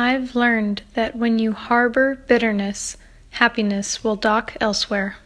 I've learned that when you harbor bitterness, happiness will dock elsewhere.